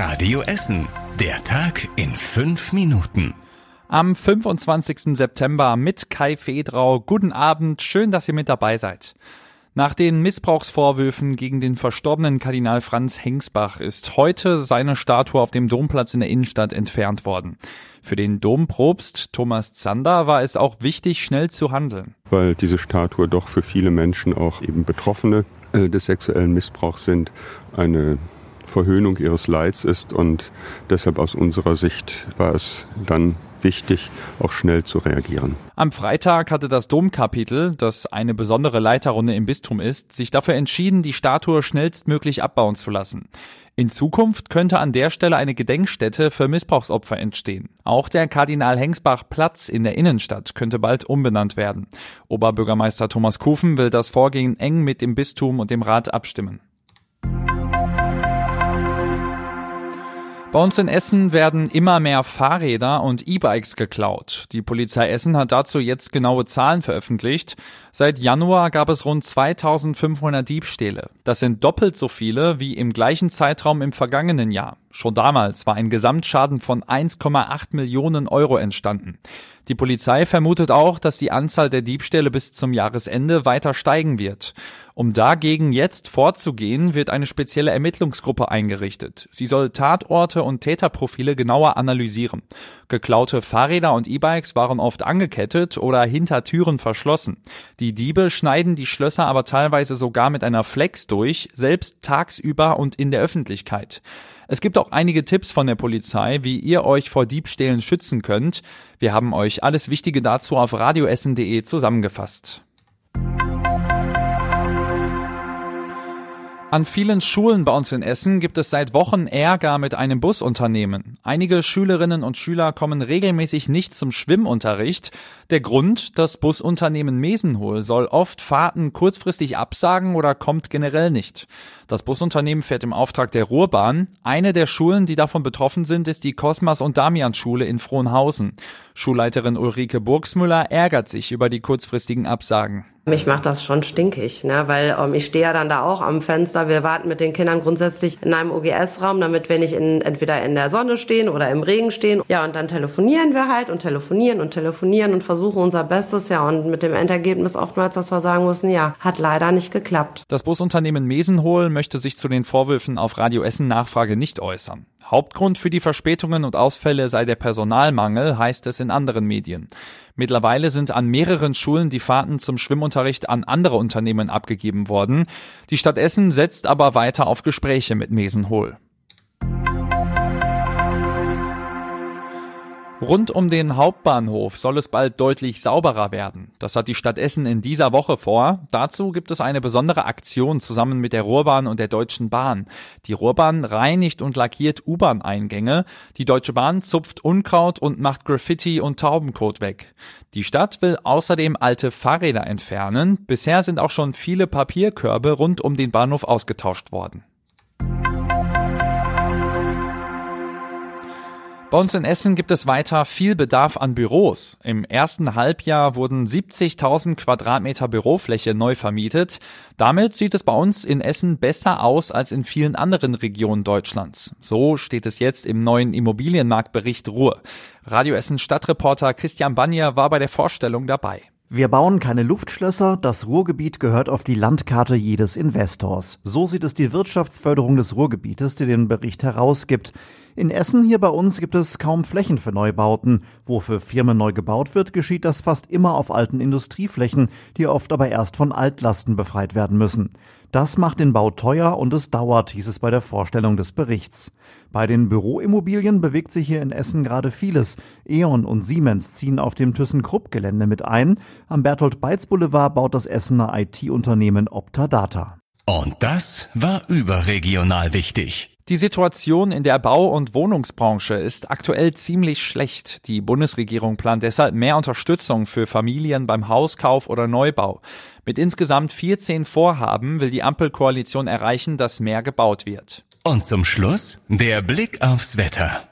Radio Essen. Der Tag in fünf Minuten. Am 25. September mit Kai Fedrau. Guten Abend, schön, dass ihr mit dabei seid. Nach den Missbrauchsvorwürfen gegen den verstorbenen Kardinal Franz Hengsbach ist heute seine Statue auf dem Domplatz in der Innenstadt entfernt worden. Für den Dompropst Thomas Zander war es auch wichtig, schnell zu handeln. Weil diese Statue doch für viele Menschen auch eben Betroffene äh, des sexuellen Missbrauchs sind, eine Verhöhnung ihres Leids ist und deshalb aus unserer Sicht war es dann wichtig, auch schnell zu reagieren. Am Freitag hatte das Domkapitel, das eine besondere Leiterrunde im Bistum ist, sich dafür entschieden, die Statue schnellstmöglich abbauen zu lassen. In Zukunft könnte an der Stelle eine Gedenkstätte für Missbrauchsopfer entstehen. Auch der Kardinal Hengsbach Platz in der Innenstadt könnte bald umbenannt werden. Oberbürgermeister Thomas Kufen will das Vorgehen eng mit dem Bistum und dem Rat abstimmen. Bei uns in Essen werden immer mehr Fahrräder und E-Bikes geklaut. Die Polizei Essen hat dazu jetzt genaue Zahlen veröffentlicht. Seit Januar gab es rund 2500 Diebstähle. Das sind doppelt so viele wie im gleichen Zeitraum im vergangenen Jahr. Schon damals war ein Gesamtschaden von 1,8 Millionen Euro entstanden. Die Polizei vermutet auch, dass die Anzahl der Diebstähle bis zum Jahresende weiter steigen wird. Um dagegen jetzt vorzugehen, wird eine spezielle Ermittlungsgruppe eingerichtet. Sie soll Tatorte und Täterprofile genauer analysieren. Geklaute Fahrräder und E-Bikes waren oft angekettet oder hinter Türen verschlossen. Die Diebe schneiden die Schlösser aber teilweise sogar mit einer Flex durch, selbst tagsüber und in der Öffentlichkeit. Es gibt auch einige Tipps von der Polizei, wie ihr euch vor Diebstählen schützen könnt. Wir haben euch alles Wichtige dazu auf radioessen.de zusammengefasst. An vielen Schulen bei uns in Essen gibt es seit Wochen Ärger mit einem Busunternehmen. Einige Schülerinnen und Schüler kommen regelmäßig nicht zum Schwimmunterricht. Der Grund, das Busunternehmen Mesenhol soll oft Fahrten kurzfristig absagen oder kommt generell nicht. Das Busunternehmen fährt im Auftrag der Ruhrbahn. Eine der Schulen, die davon betroffen sind, ist die Kosmas und Damian Schule in Frohnhausen. Schulleiterin Ulrike Burgsmüller ärgert sich über die kurzfristigen Absagen. Mich macht das schon stinkig, ne? weil ähm, ich stehe ja dann da auch am Fenster. Wir warten mit den Kindern grundsätzlich in einem OGS-Raum, damit wir nicht in, entweder in der Sonne stehen oder im Regen stehen. Ja, und dann telefonieren wir halt und telefonieren und telefonieren und versuchen unser Bestes. Ja, und mit dem Endergebnis oftmals, dass wir sagen müssen, ja, hat leider nicht geklappt. Das Busunternehmen Mesenhol möchte sich zu den Vorwürfen auf Radio Essen Nachfrage nicht äußern. Hauptgrund für die Verspätungen und Ausfälle sei der Personalmangel, heißt es in anderen Medien. Mittlerweile sind an mehreren Schulen die Fahrten zum Schwimmunterricht an andere Unternehmen abgegeben worden. Die Stadt Essen setzt aber weiter auf Gespräche mit Mesenhol. Rund um den Hauptbahnhof soll es bald deutlich sauberer werden. Das hat die Stadt Essen in dieser Woche vor. Dazu gibt es eine besondere Aktion zusammen mit der Ruhrbahn und der Deutschen Bahn. Die Ruhrbahn reinigt und lackiert U-Bahn-Eingänge. Die Deutsche Bahn zupft Unkraut und macht Graffiti und Taubenkot weg. Die Stadt will außerdem alte Fahrräder entfernen. Bisher sind auch schon viele Papierkörbe rund um den Bahnhof ausgetauscht worden. Bei uns in Essen gibt es weiter viel Bedarf an Büros. Im ersten Halbjahr wurden 70.000 Quadratmeter Bürofläche neu vermietet. Damit sieht es bei uns in Essen besser aus als in vielen anderen Regionen Deutschlands. So steht es jetzt im neuen Immobilienmarktbericht Ruhr. Radio Essen Stadtreporter Christian Bannier war bei der Vorstellung dabei. Wir bauen keine Luftschlösser, das Ruhrgebiet gehört auf die Landkarte jedes Investors. So sieht es die Wirtschaftsförderung des Ruhrgebietes, die den Bericht herausgibt. In Essen hier bei uns gibt es kaum Flächen für Neubauten. Wo für Firmen neu gebaut wird, geschieht das fast immer auf alten Industrieflächen, die oft aber erst von Altlasten befreit werden müssen. Das macht den Bau teuer und es dauert, hieß es bei der Vorstellung des Berichts. Bei den Büroimmobilien bewegt sich hier in Essen gerade vieles. E.ON und Siemens ziehen auf dem ThyssenKrupp-Gelände mit ein. Am Bertolt-Beitz-Boulevard baut das Essener IT-Unternehmen Optadata. Und das war überregional wichtig. Die Situation in der Bau- und Wohnungsbranche ist aktuell ziemlich schlecht. Die Bundesregierung plant deshalb mehr Unterstützung für Familien beim Hauskauf oder Neubau. Mit insgesamt 14 Vorhaben will die Ampelkoalition erreichen, dass mehr gebaut wird. Und zum Schluss der Blick aufs Wetter.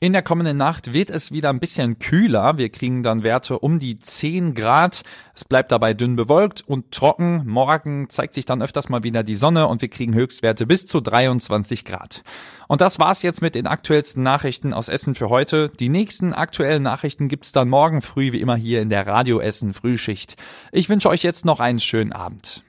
In der kommenden Nacht wird es wieder ein bisschen kühler. Wir kriegen dann Werte um die 10 Grad. Es bleibt dabei dünn bewölkt und trocken. Morgen zeigt sich dann öfters mal wieder die Sonne und wir kriegen Höchstwerte bis zu 23 Grad. Und das war's jetzt mit den aktuellsten Nachrichten aus Essen für heute. Die nächsten aktuellen Nachrichten gibt's dann morgen früh wie immer hier in der Radio Essen Frühschicht. Ich wünsche euch jetzt noch einen schönen Abend.